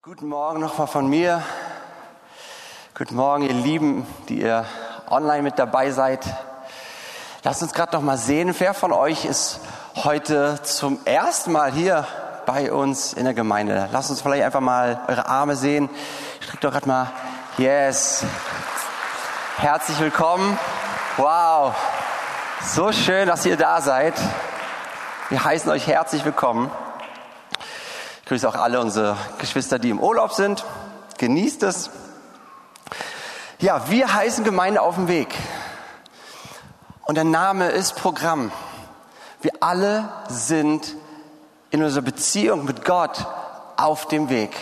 Guten Morgen nochmal von mir. Guten Morgen, ihr Lieben, die ihr online mit dabei seid. Lasst uns gerade noch mal sehen, wer von euch ist heute zum ersten Mal hier bei uns in der Gemeinde. Lasst uns vielleicht einfach mal eure Arme sehen. Streckt doch gerade mal. Yes. Herzlich willkommen. Wow. So schön, dass ihr da seid. Wir heißen euch herzlich willkommen. Ich grüße auch alle unsere Geschwister, die im Urlaub sind. Genießt es. Ja, wir heißen Gemeinde auf dem Weg. Und der Name ist Programm. Wir alle sind in unserer Beziehung mit Gott auf dem Weg.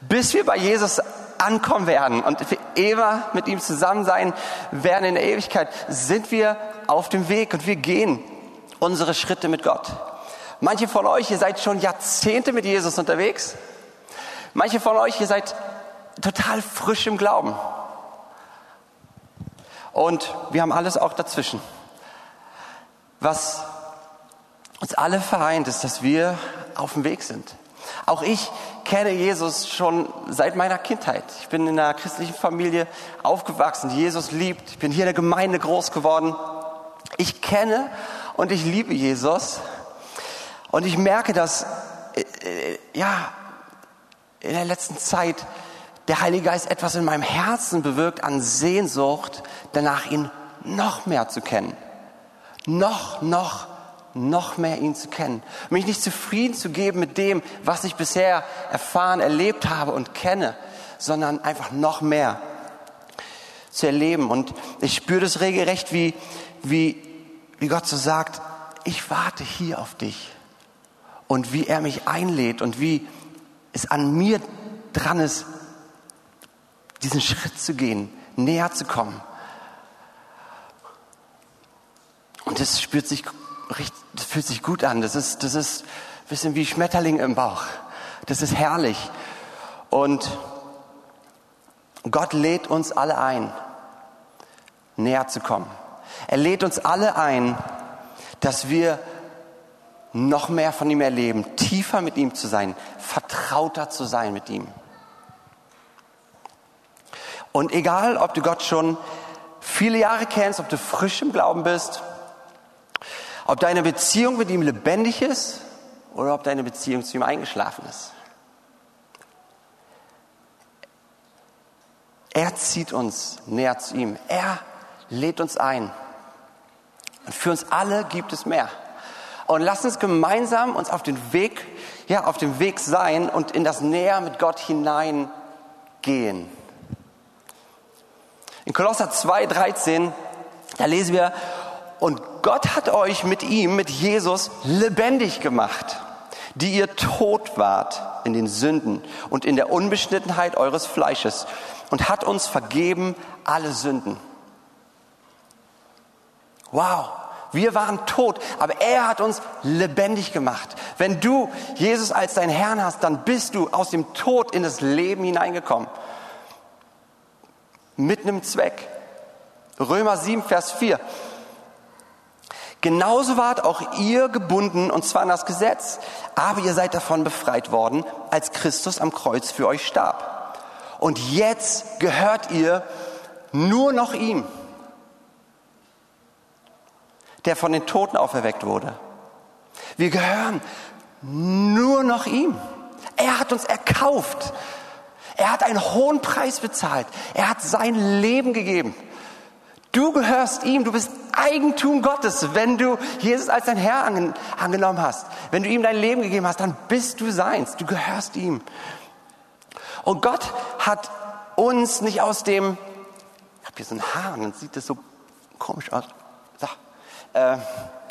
Bis wir bei Jesus ankommen werden und für immer mit ihm zusammen sein werden in der Ewigkeit, sind wir auf dem Weg und wir gehen unsere Schritte mit Gott. Manche von euch, ihr seid schon Jahrzehnte mit Jesus unterwegs. Manche von euch, ihr seid total frisch im Glauben. Und wir haben alles auch dazwischen. Was uns alle vereint, ist, dass wir auf dem Weg sind. Auch ich kenne Jesus schon seit meiner Kindheit. Ich bin in einer christlichen Familie aufgewachsen, die Jesus liebt. Ich bin hier in der Gemeinde groß geworden. Ich kenne und ich liebe Jesus. Und ich merke, dass äh, äh, ja, in der letzten Zeit der Heilige Geist etwas in meinem Herzen bewirkt an Sehnsucht, danach ihn noch mehr zu kennen. Noch, noch, noch mehr ihn zu kennen. Mich nicht zufrieden zu geben mit dem, was ich bisher erfahren, erlebt habe und kenne, sondern einfach noch mehr zu erleben. Und ich spüre das regelrecht, wie, wie, wie Gott so sagt, ich warte hier auf dich. Und wie er mich einlädt und wie es an mir dran ist, diesen Schritt zu gehen, näher zu kommen. Und das spürt sich, das fühlt sich gut an. Das ist, das ist ein bisschen wie Schmetterling im Bauch. Das ist herrlich. Und Gott lädt uns alle ein, näher zu kommen. Er lädt uns alle ein, dass wir noch mehr von ihm erleben, tiefer mit ihm zu sein, vertrauter zu sein mit ihm. Und egal, ob du Gott schon viele Jahre kennst, ob du frisch im Glauben bist, ob deine Beziehung mit ihm lebendig ist oder ob deine Beziehung zu ihm eingeschlafen ist. Er zieht uns näher zu ihm. Er lädt uns ein. Und für uns alle gibt es mehr. Und lasst uns gemeinsam uns auf den Weg, ja, auf dem Weg sein und in das Näher mit Gott hineingehen. In Kolosser 2, 13, da lesen wir, und Gott hat euch mit ihm, mit Jesus, lebendig gemacht, die ihr tot wart in den Sünden und in der Unbeschnittenheit eures Fleisches und hat uns vergeben alle Sünden. Wow, wir waren tot, aber er hat uns lebendig gemacht. Wenn du Jesus als dein Herrn hast, dann bist du aus dem Tod in das Leben hineingekommen. Mit einem Zweck. Römer 7, Vers 4. Genauso wart auch ihr gebunden, und zwar an das Gesetz, aber ihr seid davon befreit worden, als Christus am Kreuz für euch starb. Und jetzt gehört ihr nur noch ihm der von den Toten auferweckt wurde. Wir gehören nur noch ihm. Er hat uns erkauft. Er hat einen hohen Preis bezahlt. Er hat sein Leben gegeben. Du gehörst ihm, du bist Eigentum Gottes, wenn du Jesus als dein Herr angenommen hast. Wenn du ihm dein Leben gegeben hast, dann bist du seins, du gehörst ihm. Und Gott hat uns nicht aus dem, ich habe hier so ein Haar und dann sieht das so komisch aus. Äh,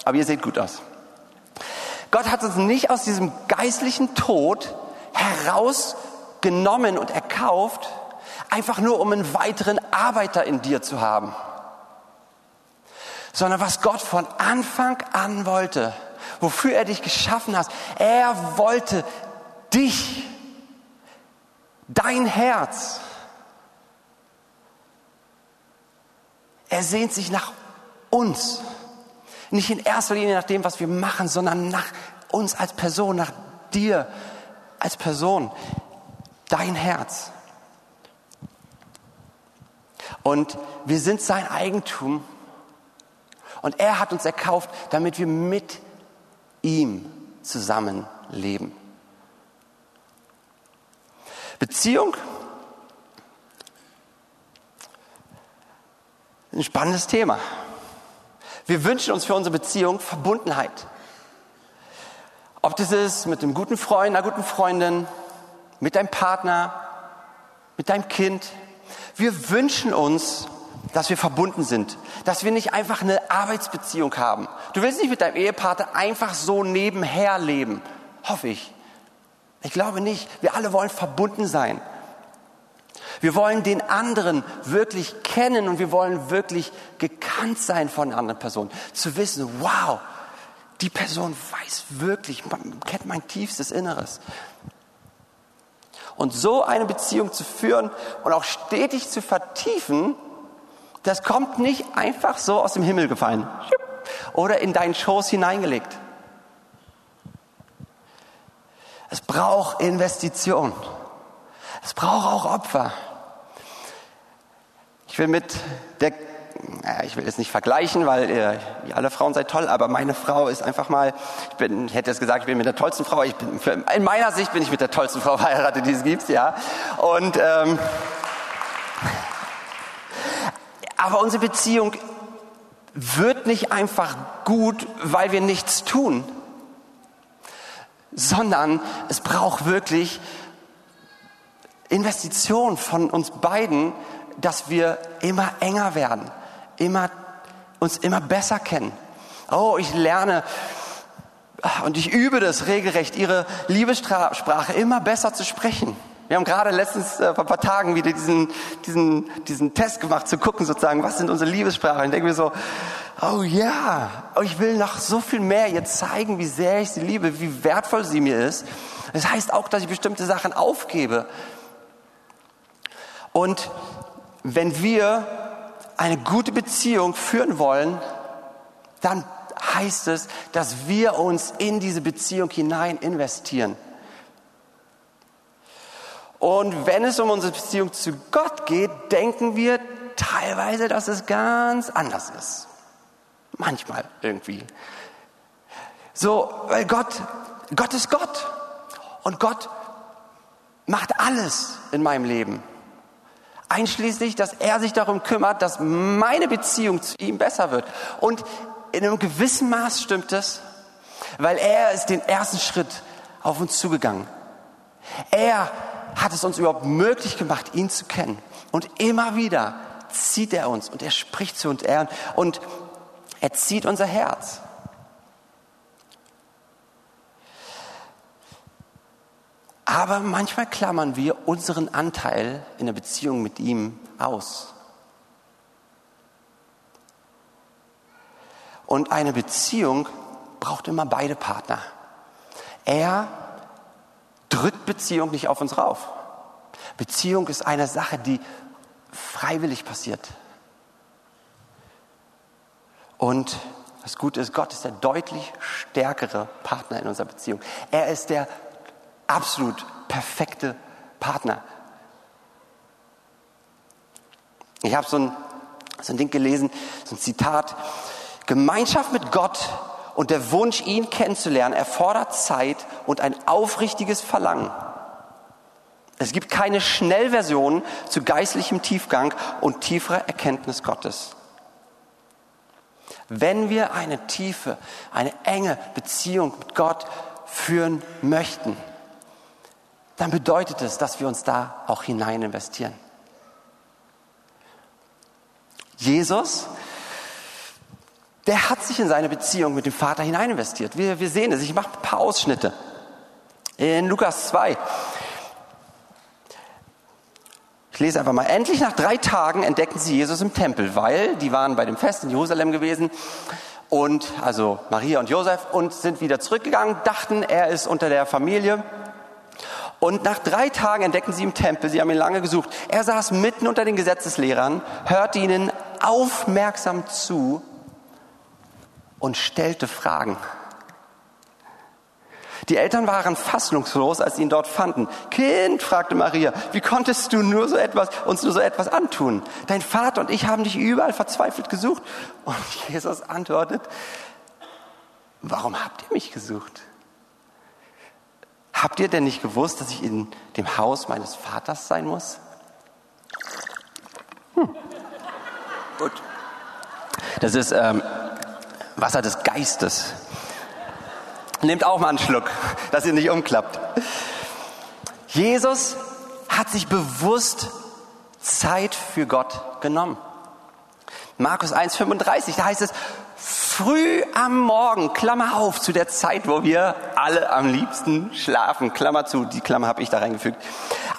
aber ihr seht gut aus. Gott hat uns nicht aus diesem geistlichen Tod herausgenommen und erkauft, einfach nur um einen weiteren Arbeiter in dir zu haben. Sondern was Gott von Anfang an wollte, wofür er dich geschaffen hat, er wollte dich, dein Herz. Er sehnt sich nach uns. Nicht in erster Linie nach dem, was wir machen, sondern nach uns als Person, nach dir als Person. dein Herz. Und wir sind sein Eigentum. Und er hat uns erkauft, damit wir mit ihm zusammenleben. Beziehung ein spannendes Thema. Wir wünschen uns für unsere Beziehung Verbundenheit. Ob das ist mit einem guten Freund, einer guten Freundin, mit deinem Partner, mit deinem Kind. Wir wünschen uns, dass wir verbunden sind, dass wir nicht einfach eine Arbeitsbeziehung haben. Du willst nicht mit deinem Ehepartner einfach so nebenher leben, hoffe ich. Ich glaube nicht. Wir alle wollen verbunden sein. Wir wollen den anderen wirklich kennen und wir wollen wirklich gekannt sein von anderen Person. Zu wissen, wow, die Person weiß wirklich, kennt mein tiefstes Inneres. Und so eine Beziehung zu führen und auch stetig zu vertiefen, das kommt nicht einfach so aus dem Himmel gefallen oder in deinen Schoß hineingelegt. Es braucht Investition. Es braucht auch Opfer. Ich will mit der, ich will es nicht vergleichen, weil ihr, ihr, alle Frauen seid toll, aber meine Frau ist einfach mal, ich bin, ich hätte jetzt gesagt, ich bin mit der tollsten Frau, ich bin, in meiner Sicht bin ich mit der tollsten Frau verheiratet, die es gibt, ja. Und, ähm, aber unsere Beziehung wird nicht einfach gut, weil wir nichts tun, sondern es braucht wirklich Investition von uns beiden, dass wir immer enger werden, immer, uns immer besser kennen. Oh, ich lerne und ich übe das regelrecht, ihre Liebessprache immer besser zu sprechen. Wir haben gerade letztens äh, vor ein paar Tagen wieder diesen, diesen, diesen Test gemacht, zu gucken sozusagen, was sind unsere Liebessprachen. Ich denke mir so, oh ja, oh, ich will noch so viel mehr ihr zeigen, wie sehr ich sie liebe, wie wertvoll sie mir ist. Das heißt auch, dass ich bestimmte Sachen aufgebe. Und wenn wir eine gute Beziehung führen wollen, dann heißt es, dass wir uns in diese Beziehung hinein investieren. Und wenn es um unsere Beziehung zu Gott geht, denken wir teilweise, dass es ganz anders ist. Manchmal irgendwie. So, weil Gott, Gott ist Gott. Und Gott macht alles in meinem Leben. Einschließlich, dass er sich darum kümmert, dass meine Beziehung zu ihm besser wird. Und in einem gewissen Maß stimmt es, weil er ist den ersten Schritt auf uns zugegangen. Er hat es uns überhaupt möglich gemacht, ihn zu kennen. Und immer wieder zieht er uns und er spricht zu uns und er zieht unser Herz. Aber manchmal klammern wir unseren Anteil in der Beziehung mit ihm aus. Und eine Beziehung braucht immer beide Partner. Er drückt Beziehung nicht auf uns rauf. Beziehung ist eine Sache, die freiwillig passiert. Und das Gute ist, Gott ist der deutlich stärkere Partner in unserer Beziehung. Er ist der absolut perfekte Partner. Ich habe so ein, so ein Ding gelesen, so ein Zitat. Gemeinschaft mit Gott und der Wunsch, ihn kennenzulernen, erfordert Zeit und ein aufrichtiges Verlangen. Es gibt keine Schnellversion zu geistlichem Tiefgang und tieferer Erkenntnis Gottes. Wenn wir eine tiefe, eine enge Beziehung mit Gott führen möchten, dann bedeutet es, dass wir uns da auch hinein investieren. Jesus, der hat sich in seine Beziehung mit dem Vater hinein investiert. Wir, wir sehen es. Ich mache ein paar Ausschnitte. In Lukas 2. Ich lese einfach mal. Endlich nach drei Tagen entdeckten sie Jesus im Tempel, weil die waren bei dem Fest in Jerusalem gewesen und also Maria und Josef und sind wieder zurückgegangen, dachten, er ist unter der Familie und nach drei Tagen entdeckten sie im Tempel, sie haben ihn lange gesucht. Er saß mitten unter den Gesetzeslehrern, hörte ihnen aufmerksam zu und stellte Fragen. Die Eltern waren fassungslos, als sie ihn dort fanden. Kind, fragte Maria, wie konntest du nur so etwas, uns nur so etwas antun? Dein Vater und ich haben dich überall verzweifelt gesucht. Und Jesus antwortet, warum habt ihr mich gesucht? Habt ihr denn nicht gewusst, dass ich in dem Haus meines Vaters sein muss? Hm. Gut. Das ist ähm, Wasser des Geistes. Nehmt auch mal einen Schluck, dass ihr nicht umklappt. Jesus hat sich bewusst Zeit für Gott genommen. Markus 1,35, da heißt es, früh am Morgen, Klammer auf, zu der Zeit, wo wir alle am liebsten schlafen, Klammer zu, die Klammer habe ich da reingefügt.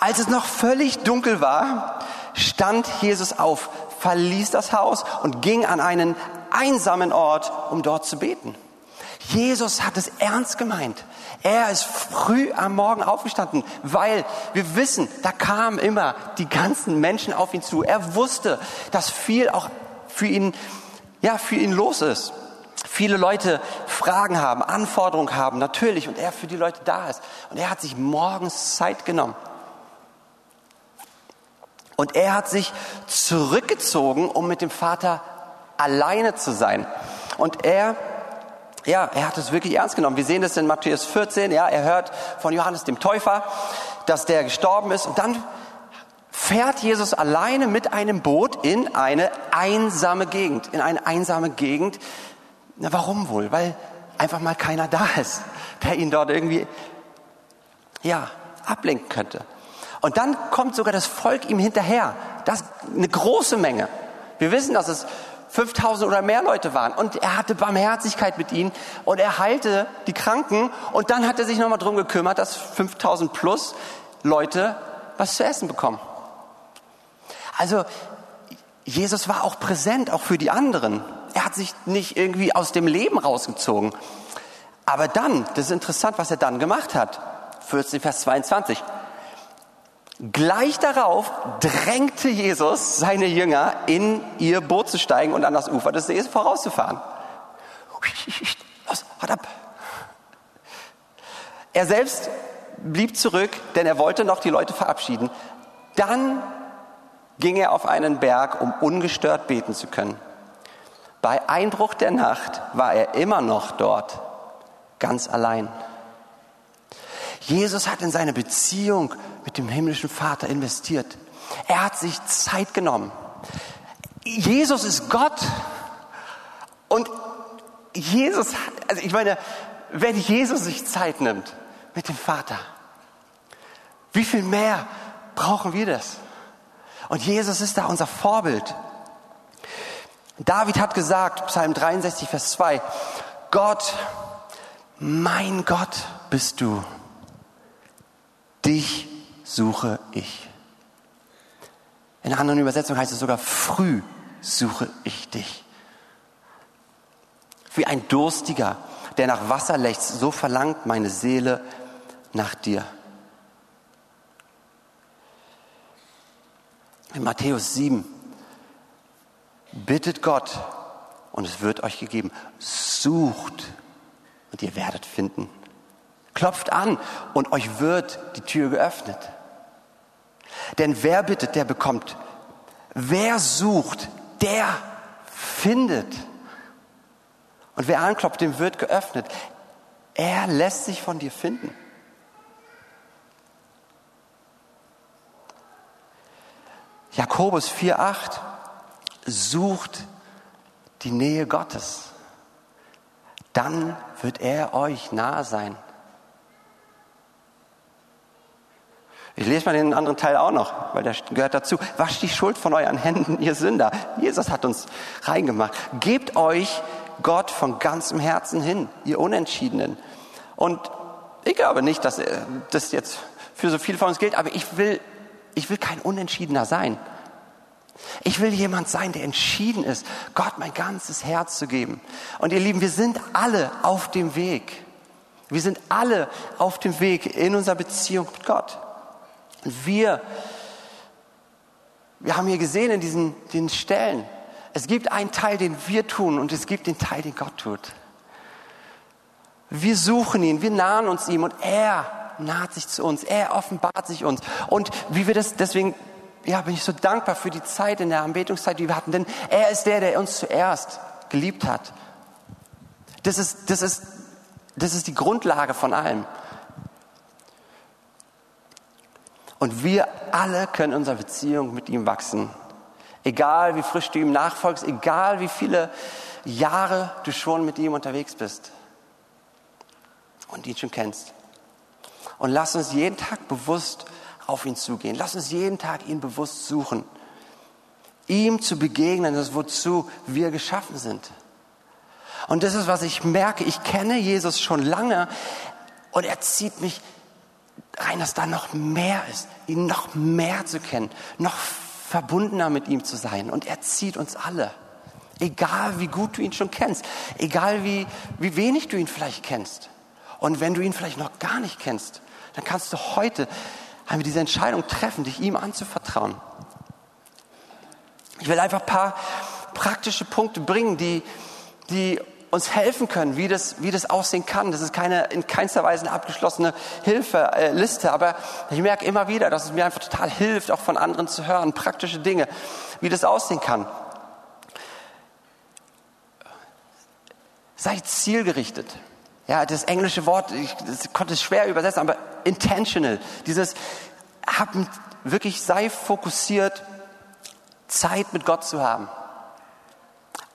Als es noch völlig dunkel war, stand Jesus auf, verließ das Haus und ging an einen einsamen Ort, um dort zu beten. Jesus hat es ernst gemeint. Er ist früh am Morgen aufgestanden, weil wir wissen, da kamen immer die ganzen Menschen auf ihn zu. Er wusste, dass viel auch für ihn, ja, für ihn los ist. Viele Leute Fragen haben, Anforderungen haben, natürlich, und er für die Leute da ist. Und er hat sich morgens Zeit genommen. Und er hat sich zurückgezogen, um mit dem Vater alleine zu sein. Und er ja, er hat es wirklich ernst genommen. Wir sehen das in Matthäus 14. Ja, er hört von Johannes dem Täufer, dass der gestorben ist. Und dann fährt Jesus alleine mit einem Boot in eine einsame Gegend. In eine einsame Gegend. Na, warum wohl? Weil einfach mal keiner da ist, der ihn dort irgendwie, ja, ablenken könnte. Und dann kommt sogar das Volk ihm hinterher. Das eine große Menge. Wir wissen, dass es 5000 oder mehr Leute waren. Und er hatte Barmherzigkeit mit ihnen und er heilte die Kranken. Und dann hat er sich nochmal drum gekümmert, dass 5000 plus Leute was zu essen bekommen. Also Jesus war auch präsent, auch für die anderen. Er hat sich nicht irgendwie aus dem Leben rausgezogen. Aber dann, das ist interessant, was er dann gemacht hat. 14, Vers 22. Gleich darauf drängte Jesus seine Jünger, in ihr Boot zu steigen und an das Ufer des Sees vorauszufahren. Los, hart ab. Er selbst blieb zurück, denn er wollte noch die Leute verabschieden. Dann ging er auf einen Berg, um ungestört beten zu können. Bei Einbruch der Nacht war er immer noch dort, ganz allein. Jesus hat in seine Beziehung mit dem himmlischen Vater investiert. Er hat sich Zeit genommen. Jesus ist Gott. Und Jesus, also ich meine, wenn Jesus sich Zeit nimmt mit dem Vater, wie viel mehr brauchen wir das? Und Jesus ist da unser Vorbild. David hat gesagt, Psalm 63, Vers 2, Gott, mein Gott bist du. Dich suche ich. In einer anderen Übersetzung heißt es sogar, früh suche ich dich. Wie ein Durstiger, der nach Wasser lechzt, so verlangt meine Seele nach dir. In Matthäus 7, bittet Gott und es wird euch gegeben. Sucht und ihr werdet finden. Klopft an und euch wird die Tür geöffnet. Denn wer bittet, der bekommt. Wer sucht, der findet. Und wer anklopft, dem wird geöffnet. Er lässt sich von dir finden. Jakobus 4,8 sucht die Nähe Gottes. Dann wird er euch nahe sein. Ich lese mal den anderen Teil auch noch, weil der gehört dazu. Wascht die Schuld von euren Händen, ihr Sünder. Jesus hat uns reingemacht. Gebt euch Gott von ganzem Herzen hin, ihr Unentschiedenen. Und ich glaube nicht, dass äh, das jetzt für so viele von uns gilt, aber ich will, ich will kein Unentschiedener sein. Ich will jemand sein, der entschieden ist, Gott mein ganzes Herz zu geben. Und ihr Lieben, wir sind alle auf dem Weg. Wir sind alle auf dem Weg in unserer Beziehung mit Gott. Und wir, wir haben hier gesehen in diesen, diesen Stellen, es gibt einen Teil, den wir tun und es gibt den Teil, den Gott tut. wir suchen ihn, wir nahen uns ihm und er naht sich zu uns, er offenbart sich uns. Und wie wir das, deswegen ja, bin ich so dankbar für die Zeit in der Anbetungszeit, die wir hatten, denn er ist der, der uns zuerst geliebt hat. Das ist, das ist, das ist die Grundlage von allem. Und wir alle können in unserer Beziehung mit ihm wachsen. Egal wie frisch du ihm nachfolgst, egal wie viele Jahre du schon mit ihm unterwegs bist und ihn schon kennst. Und lass uns jeden Tag bewusst auf ihn zugehen. Lass uns jeden Tag ihn bewusst suchen. Ihm zu begegnen, das wozu wir geschaffen sind. Und das ist, was ich merke. Ich kenne Jesus schon lange und er zieht mich rein, dass da noch mehr ist, ihn noch mehr zu kennen, noch verbundener mit ihm zu sein. Und er zieht uns alle. Egal wie gut du ihn schon kennst, egal wie, wie wenig du ihn vielleicht kennst. Und wenn du ihn vielleicht noch gar nicht kennst, dann kannst du heute haben wir diese Entscheidung treffen, dich ihm anzuvertrauen. Ich will einfach ein paar praktische Punkte bringen, die, die uns helfen können, wie das, wie das aussehen kann. Das ist keine, in keinster Weise eine abgeschlossene Hilfeliste, äh, aber ich merke immer wieder, dass es mir einfach total hilft, auch von anderen zu hören, praktische Dinge, wie das aussehen kann. Sei zielgerichtet. Ja, das englische Wort, ich konnte es schwer übersetzen, aber intentional. Dieses, hab, wirklich sei fokussiert, Zeit mit Gott zu haben.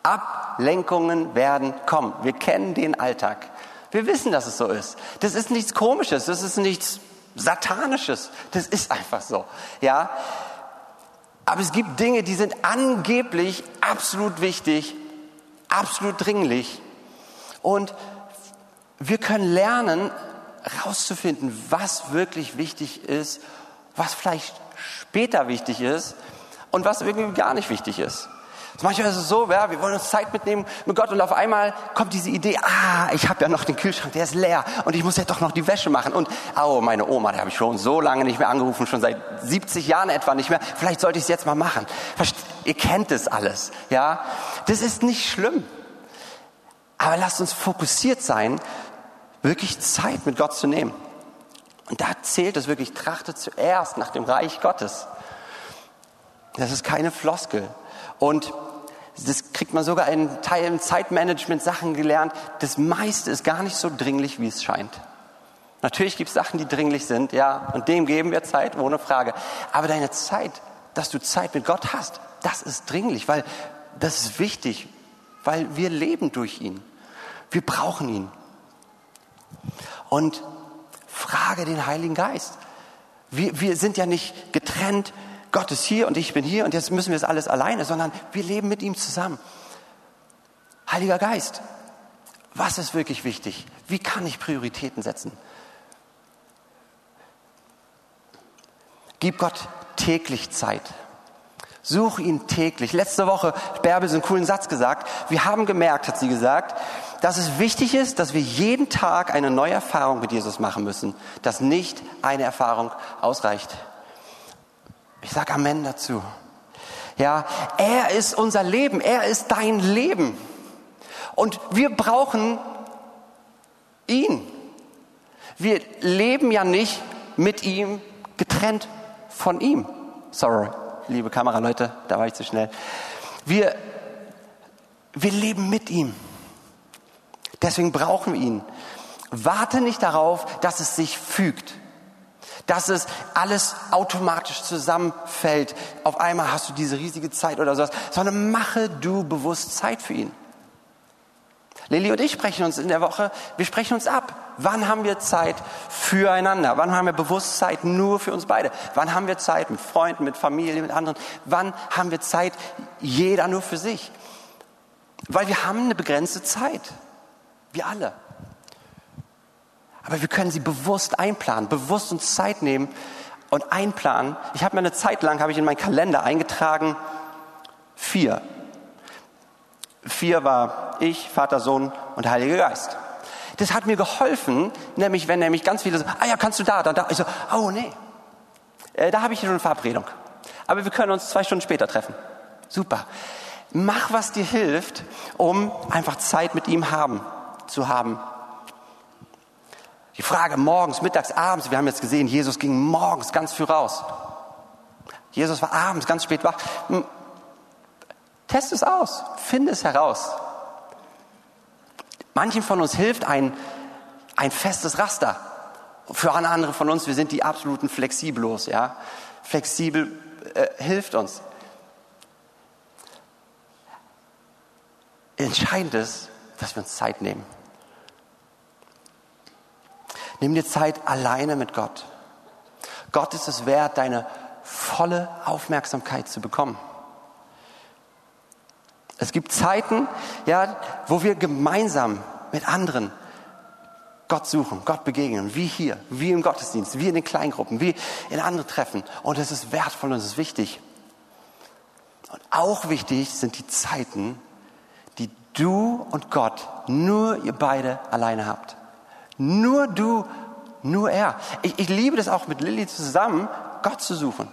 Ablenkungen werden kommen. Wir kennen den Alltag. Wir wissen, dass es so ist. Das ist nichts Komisches, das ist nichts Satanisches. Das ist einfach so. Ja. Aber es gibt Dinge, die sind angeblich absolut wichtig, absolut dringlich. Und wir können lernen, herauszufinden, was wirklich wichtig ist, was vielleicht später wichtig ist und was irgendwie gar nicht wichtig ist. Manchmal ist es so, ja, wir wollen uns Zeit mitnehmen mit Gott und auf einmal kommt diese Idee, ah, ich habe ja noch den Kühlschrank, der ist leer und ich muss ja doch noch die Wäsche machen und, oh, meine Oma, die habe ich schon so lange nicht mehr angerufen, schon seit 70 Jahren etwa nicht mehr, vielleicht sollte ich es jetzt mal machen. Verst ihr kennt es alles, ja. Das ist nicht schlimm. Aber lasst uns fokussiert sein wirklich Zeit mit Gott zu nehmen. Und da zählt es wirklich, trachtet zuerst nach dem Reich Gottes. Das ist keine Floskel. Und das kriegt man sogar in Teilen Zeitmanagement Sachen gelernt. Das meiste ist gar nicht so dringlich, wie es scheint. Natürlich gibt es Sachen, die dringlich sind, ja, und dem geben wir Zeit, ohne Frage. Aber deine Zeit, dass du Zeit mit Gott hast, das ist dringlich, weil das ist wichtig, weil wir leben durch ihn. Wir brauchen ihn und frage den Heiligen Geist. Wir, wir sind ja nicht getrennt, Gott ist hier und ich bin hier und jetzt müssen wir es alles alleine, sondern wir leben mit ihm zusammen. Heiliger Geist, was ist wirklich wichtig? Wie kann ich Prioritäten setzen? Gib Gott täglich Zeit. Such ihn täglich. Letzte Woche, Bärbel, so einen coolen Satz gesagt. Wir haben gemerkt, hat sie gesagt, dass es wichtig ist, dass wir jeden Tag eine neue Erfahrung mit Jesus machen müssen, dass nicht eine Erfahrung ausreicht. Ich sage Amen dazu. Ja, er ist unser Leben, er ist dein Leben. Und wir brauchen ihn. Wir leben ja nicht mit ihm getrennt von ihm. Sorry liebe Kameraleute, da war ich zu schnell. Wir, wir leben mit ihm. Deswegen brauchen wir ihn. Warte nicht darauf, dass es sich fügt, dass es alles automatisch zusammenfällt. Auf einmal hast du diese riesige Zeit oder sowas, sondern mache du bewusst Zeit für ihn. Lilly und ich sprechen uns in der Woche, wir sprechen uns ab. Wann haben wir Zeit füreinander? Wann haben wir bewusst Zeit nur für uns beide? Wann haben wir Zeit mit Freunden, mit Familie, mit anderen? Wann haben wir Zeit jeder nur für sich? Weil wir haben eine begrenzte Zeit. Wir alle. Aber wir können sie bewusst einplanen, bewusst uns Zeit nehmen und einplanen. Ich habe mir eine Zeit lang, habe ich in meinen Kalender eingetragen, vier. Vier war ich, Vater, Sohn und Heiliger Geist. Das hat mir geholfen, nämlich wenn nämlich ganz viele so, ah ja, kannst du da, dann da. Ich so, oh nee, äh, da habe ich schon eine Verabredung. Aber wir können uns zwei Stunden später treffen. Super. Mach, was dir hilft, um einfach Zeit mit ihm haben, zu haben. Die Frage morgens, mittags, abends. Wir haben jetzt gesehen, Jesus ging morgens ganz früh raus. Jesus war abends ganz spät wach. Hm. Test es aus. Finde es heraus. Manchen von uns hilft ein, ein festes Raster. Für andere von uns, wir sind die absoluten Flexiblos, ja. Flexibel äh, hilft uns. Entscheidend ist, dass wir uns Zeit nehmen. Nimm dir Zeit alleine mit Gott. Gott ist es wert, deine volle Aufmerksamkeit zu bekommen. Es gibt Zeiten, ja, wo wir gemeinsam mit anderen Gott suchen, Gott begegnen, wie hier, wie im Gottesdienst, wie in den Kleingruppen, wie in anderen Treffen. Und es ist wertvoll und es ist wichtig. Und auch wichtig sind die Zeiten, die du und Gott, nur ihr beide alleine habt. Nur du, nur er. Ich, ich liebe das auch mit Lilly zusammen, Gott zu suchen.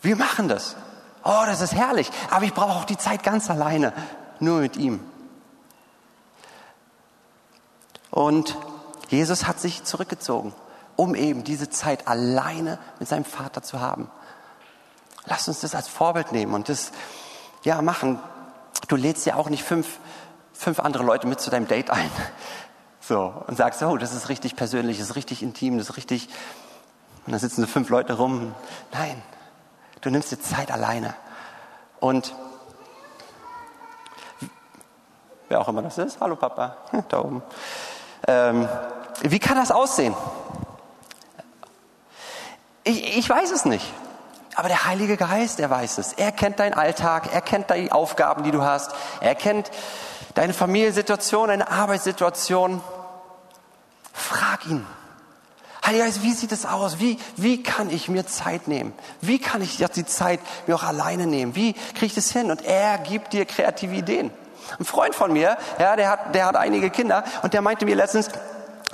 Wir machen das. Oh, das ist herrlich. Aber ich brauche auch die Zeit ganz alleine, nur mit ihm. Und Jesus hat sich zurückgezogen, um eben diese Zeit alleine mit seinem Vater zu haben. Lass uns das als Vorbild nehmen und das ja machen. Du lädst ja auch nicht fünf, fünf andere Leute mit zu deinem Date ein. So, und sagst, oh, das ist richtig persönlich, das ist richtig intim, das ist richtig. Und dann sitzen so fünf Leute rum. Nein, du nimmst dir Zeit alleine. Und wer auch immer das ist, hallo Papa, da oben. Ähm, wie kann das aussehen? Ich, ich weiß es nicht. Aber der Heilige Geist, er weiß es. Er kennt deinen Alltag, er kennt die Aufgaben, die du hast. Er kennt deine Familiensituation, deine Arbeitssituation. Frag ihn. Heiliger Geist, wie sieht es aus? Wie, wie kann ich mir Zeit nehmen? Wie kann ich die Zeit mir auch alleine nehmen? Wie kriege ich das hin? Und er gibt dir kreative Ideen. Ein Freund von mir, ja, der hat, der hat einige Kinder und der meinte mir letztens,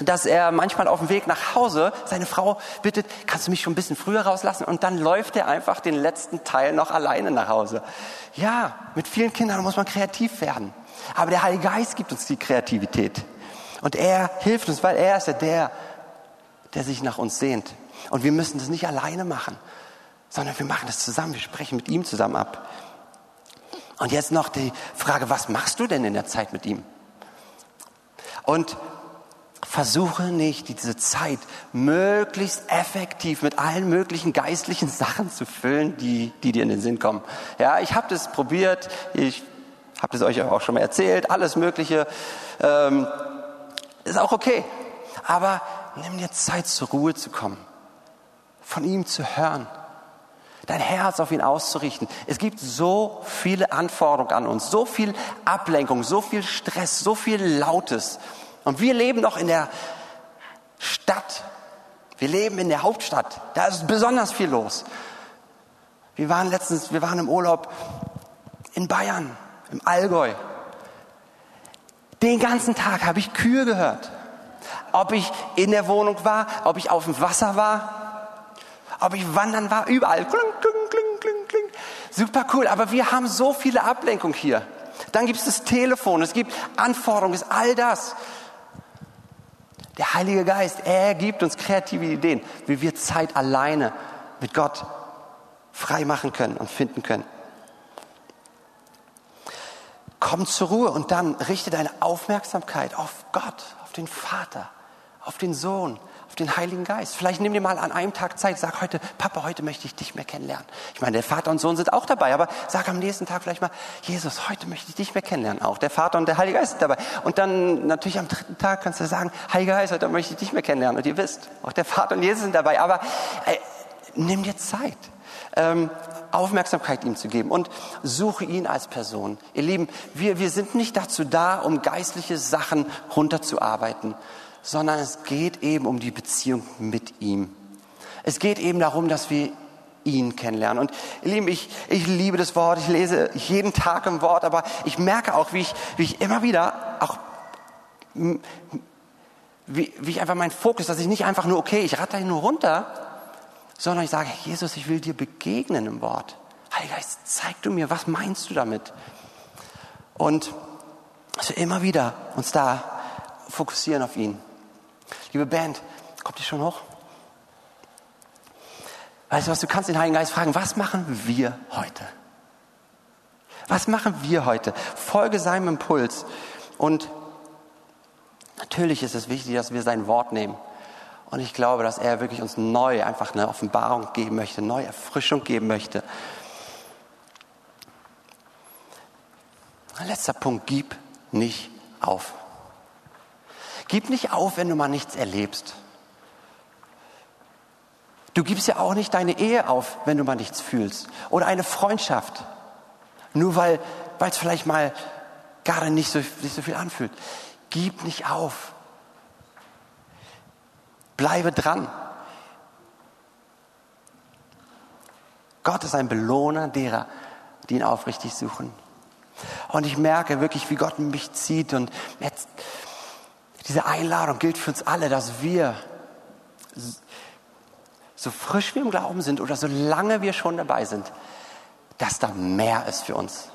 dass er manchmal auf dem Weg nach Hause seine Frau bittet, kannst du mich schon ein bisschen früher rauslassen? Und dann läuft er einfach den letzten Teil noch alleine nach Hause. Ja, mit vielen Kindern muss man kreativ werden. Aber der Heilige Geist gibt uns die Kreativität. Und er hilft uns, weil er ist ja der, der sich nach uns sehnt. Und wir müssen das nicht alleine machen, sondern wir machen das zusammen. Wir sprechen mit ihm zusammen ab. Und jetzt noch die Frage, was machst du denn in der Zeit mit ihm? Und versuche nicht, diese Zeit möglichst effektiv mit allen möglichen geistlichen Sachen zu füllen, die, die dir in den Sinn kommen. Ja, ich habe das probiert, ich habe das euch auch schon mal erzählt, alles Mögliche. Ähm, ist auch okay. Aber nimm dir Zeit, zur Ruhe zu kommen, von ihm zu hören, dein Herz auf ihn auszurichten. Es gibt so viele Anforderungen an uns, so viel Ablenkung, so viel Stress, so viel Lautes. Und wir leben noch in der Stadt. Wir leben in der Hauptstadt. Da ist besonders viel los. Wir waren letztens, wir waren im Urlaub in Bayern, im Allgäu. Den ganzen Tag habe ich Kühe gehört. Ob ich in der Wohnung war, ob ich auf dem Wasser war, ob ich wandern war, überall. Kling, kling, kling, kling, kling. Super cool, aber wir haben so viele Ablenkungen hier. Dann gibt es das Telefon, es gibt Anforderungen, es ist all das. Der Heilige Geist, er gibt uns kreative Ideen, wie wir Zeit alleine mit Gott frei machen können und finden können. Komm zur Ruhe und dann richte deine Aufmerksamkeit auf Gott, auf den Vater, auf den Sohn, auf den Heiligen Geist. Vielleicht nimm dir mal an einem Tag Zeit, sag heute, Papa, heute möchte ich dich mehr kennenlernen. Ich meine, der Vater und Sohn sind auch dabei, aber sag am nächsten Tag vielleicht mal, Jesus, heute möchte ich dich mehr kennenlernen. Auch der Vater und der Heilige Geist sind dabei. Und dann natürlich am dritten Tag kannst du sagen, Heiliger Geist, heute möchte ich dich mehr kennenlernen. Und ihr wisst, auch der Vater und Jesus sind dabei. Aber äh, nimm dir Zeit ähm, Aufmerksamkeit ihm zu geben und suche ihn als Person. Ihr Lieben, wir, wir sind nicht dazu da, um geistliche Sachen runterzuarbeiten, sondern es geht eben um die Beziehung mit ihm. Es geht eben darum, dass wir ihn kennenlernen. Und ihr Lieben, ich, ich liebe das Wort, ich lese jeden Tag im Wort, aber ich merke auch, wie ich, wie ich immer wieder auch wie, wie ich einfach meinen Fokus, dass ich nicht einfach nur, okay, ich ratter nur runter, sondern ich sage, Jesus, ich will dir begegnen im Wort. Heiliger Geist, zeig du mir, was meinst du damit? Und dass wir immer wieder uns da fokussieren auf ihn. Liebe Band, kommt ihr schon hoch? Weißt du was, du kannst den Heiligen Geist fragen, was machen wir heute? Was machen wir heute? Folge seinem Impuls. Und natürlich ist es wichtig, dass wir sein Wort nehmen. Und ich glaube, dass er wirklich uns neu einfach eine Offenbarung geben möchte, neue Erfrischung geben möchte. Letzter Punkt, gib nicht auf. Gib nicht auf, wenn du mal nichts erlebst. Du gibst ja auch nicht deine Ehe auf, wenn du mal nichts fühlst. Oder eine Freundschaft. Nur weil es vielleicht mal gerade nicht so, nicht so viel anfühlt. Gib nicht auf. Bleibe dran. Gott ist ein Belohner derer, die ihn aufrichtig suchen. Und ich merke wirklich, wie Gott mich zieht. Und jetzt, diese Einladung gilt für uns alle, dass wir so frisch wir im Glauben sind oder so lange wir schon dabei sind, dass da mehr ist für uns.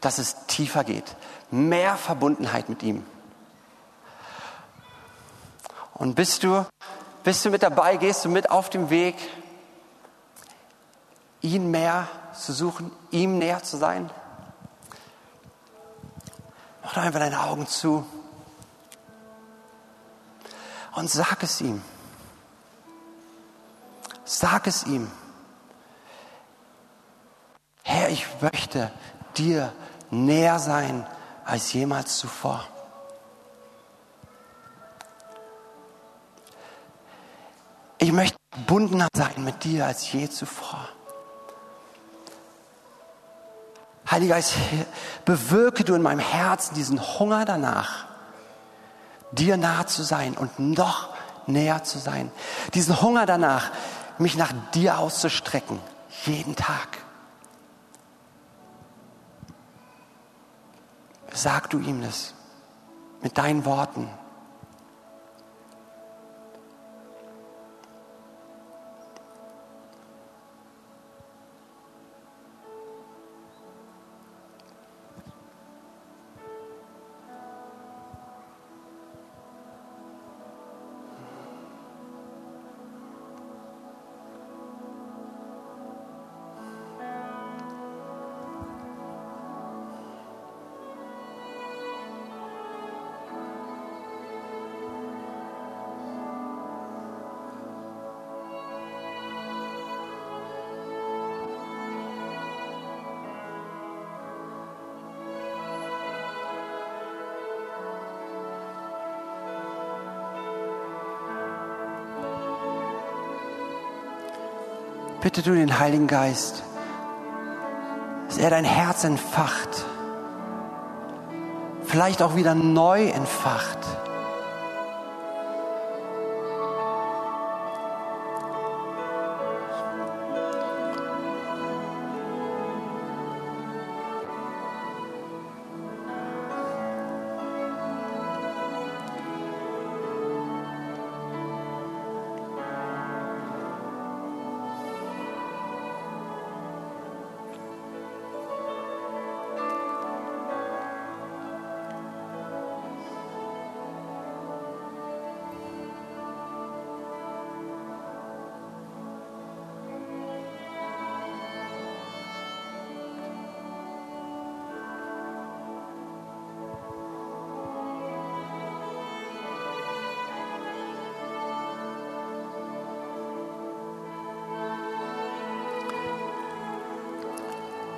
Dass es tiefer geht. Mehr Verbundenheit mit ihm. Und bist du, bist du mit dabei, gehst du mit auf dem Weg, ihn mehr zu suchen, ihm näher zu sein? Mach doch einfach deine Augen zu und sag es ihm. Sag es ihm. Herr, ich möchte dir näher sein als jemals zuvor. Ich möchte verbundener sein mit dir als je zuvor. Heiliger Geist, bewirke du in meinem Herzen diesen Hunger danach, dir nahe zu sein und noch näher zu sein. Diesen Hunger danach, mich nach dir auszustrecken, jeden Tag. Sag du ihm das mit deinen Worten. Bitte du den Heiligen Geist, dass er dein Herz entfacht, vielleicht auch wieder neu entfacht.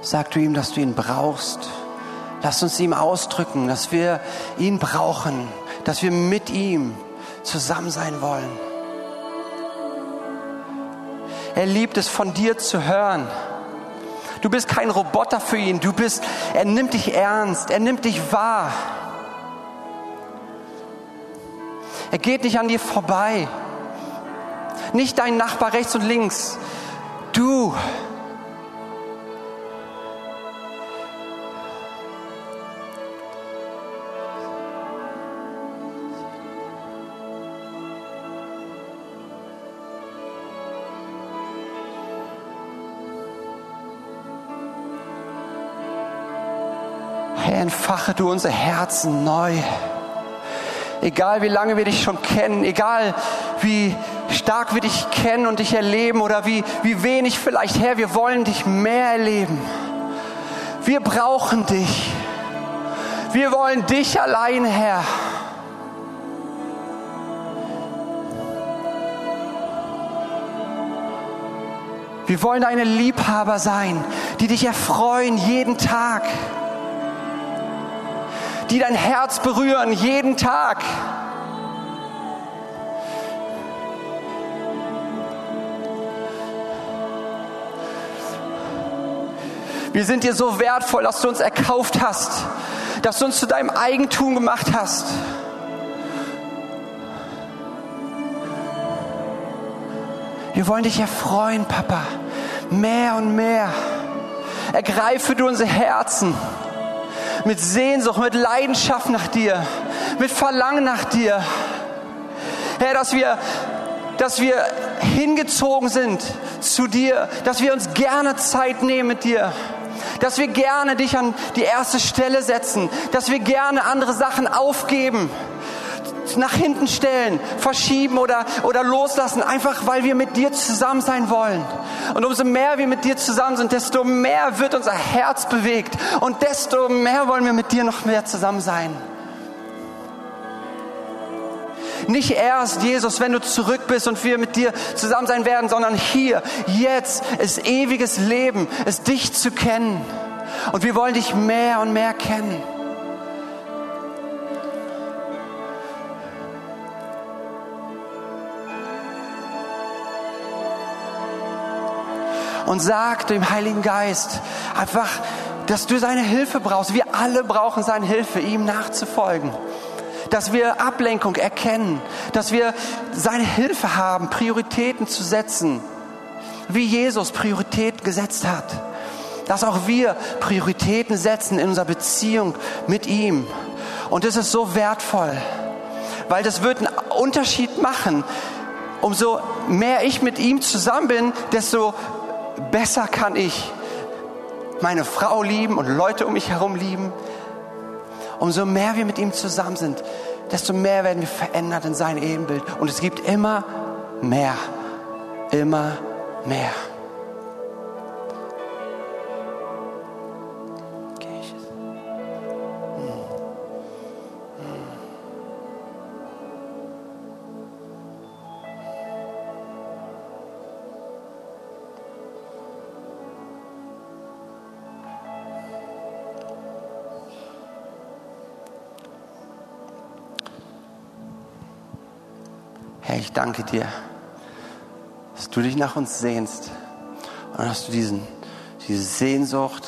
Sag du ihm, dass du ihn brauchst. Lass uns ihm ausdrücken, dass wir ihn brauchen, dass wir mit ihm zusammen sein wollen. Er liebt es, von dir zu hören. Du bist kein Roboter für ihn. Du bist, er nimmt dich ernst. Er nimmt dich wahr. Er geht nicht an dir vorbei. Nicht dein Nachbar rechts und links. Du entfache du unser Herzen neu. egal wie lange wir dich schon kennen, egal wie stark wir dich kennen und dich erleben oder wie, wie wenig vielleicht, Herr, wir wollen dich mehr erleben. Wir brauchen dich. Wir wollen dich allein, Herr. Wir wollen deine Liebhaber sein, die dich erfreuen jeden Tag, die dein Herz berühren jeden Tag. Wir sind dir so wertvoll, dass du uns erkauft hast, dass du uns zu deinem Eigentum gemacht hast. Wir wollen dich erfreuen, Papa, mehr und mehr. Ergreife du unsere Herzen mit Sehnsucht, mit Leidenschaft nach dir, mit Verlangen nach dir. Herr, dass wir, dass wir hingezogen sind zu dir, dass wir uns gerne Zeit nehmen mit dir dass wir gerne dich an die erste Stelle setzen, dass wir gerne andere Sachen aufgeben, nach hinten stellen, verschieben oder, oder loslassen, einfach weil wir mit dir zusammen sein wollen. Und umso mehr wir mit dir zusammen sind, desto mehr wird unser Herz bewegt und desto mehr wollen wir mit dir noch mehr zusammen sein. Nicht erst, Jesus, wenn du zurück bist und wir mit dir zusammen sein werden, sondern hier, jetzt ist ewiges Leben, ist dich zu kennen. Und wir wollen dich mehr und mehr kennen. Und sag dem Heiligen Geist einfach, dass du seine Hilfe brauchst. Wir alle brauchen seine Hilfe, ihm nachzufolgen dass wir Ablenkung erkennen, dass wir seine Hilfe haben, Prioritäten zu setzen, wie Jesus Prioritäten gesetzt hat. Dass auch wir Prioritäten setzen in unserer Beziehung mit ihm. Und das ist so wertvoll, weil das wird einen Unterschied machen. Umso mehr ich mit ihm zusammen bin, desto besser kann ich meine Frau lieben und Leute um mich herum lieben umso mehr wir mit ihm zusammen sind, desto mehr werden wir verändert in sein Ebenbild. Und es gibt immer mehr, immer mehr. Ich danke dir, dass du dich nach uns sehnst und dass du diesen, diese Sehnsucht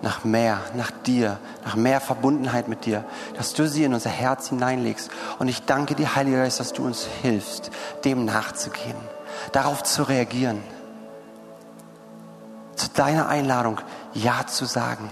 nach mehr, nach dir, nach mehr Verbundenheit mit dir, dass du sie in unser Herz hineinlegst. Und ich danke dir, Heiliger Geist, dass du uns hilfst, dem nachzugehen, darauf zu reagieren, zu deiner Einladung Ja zu sagen.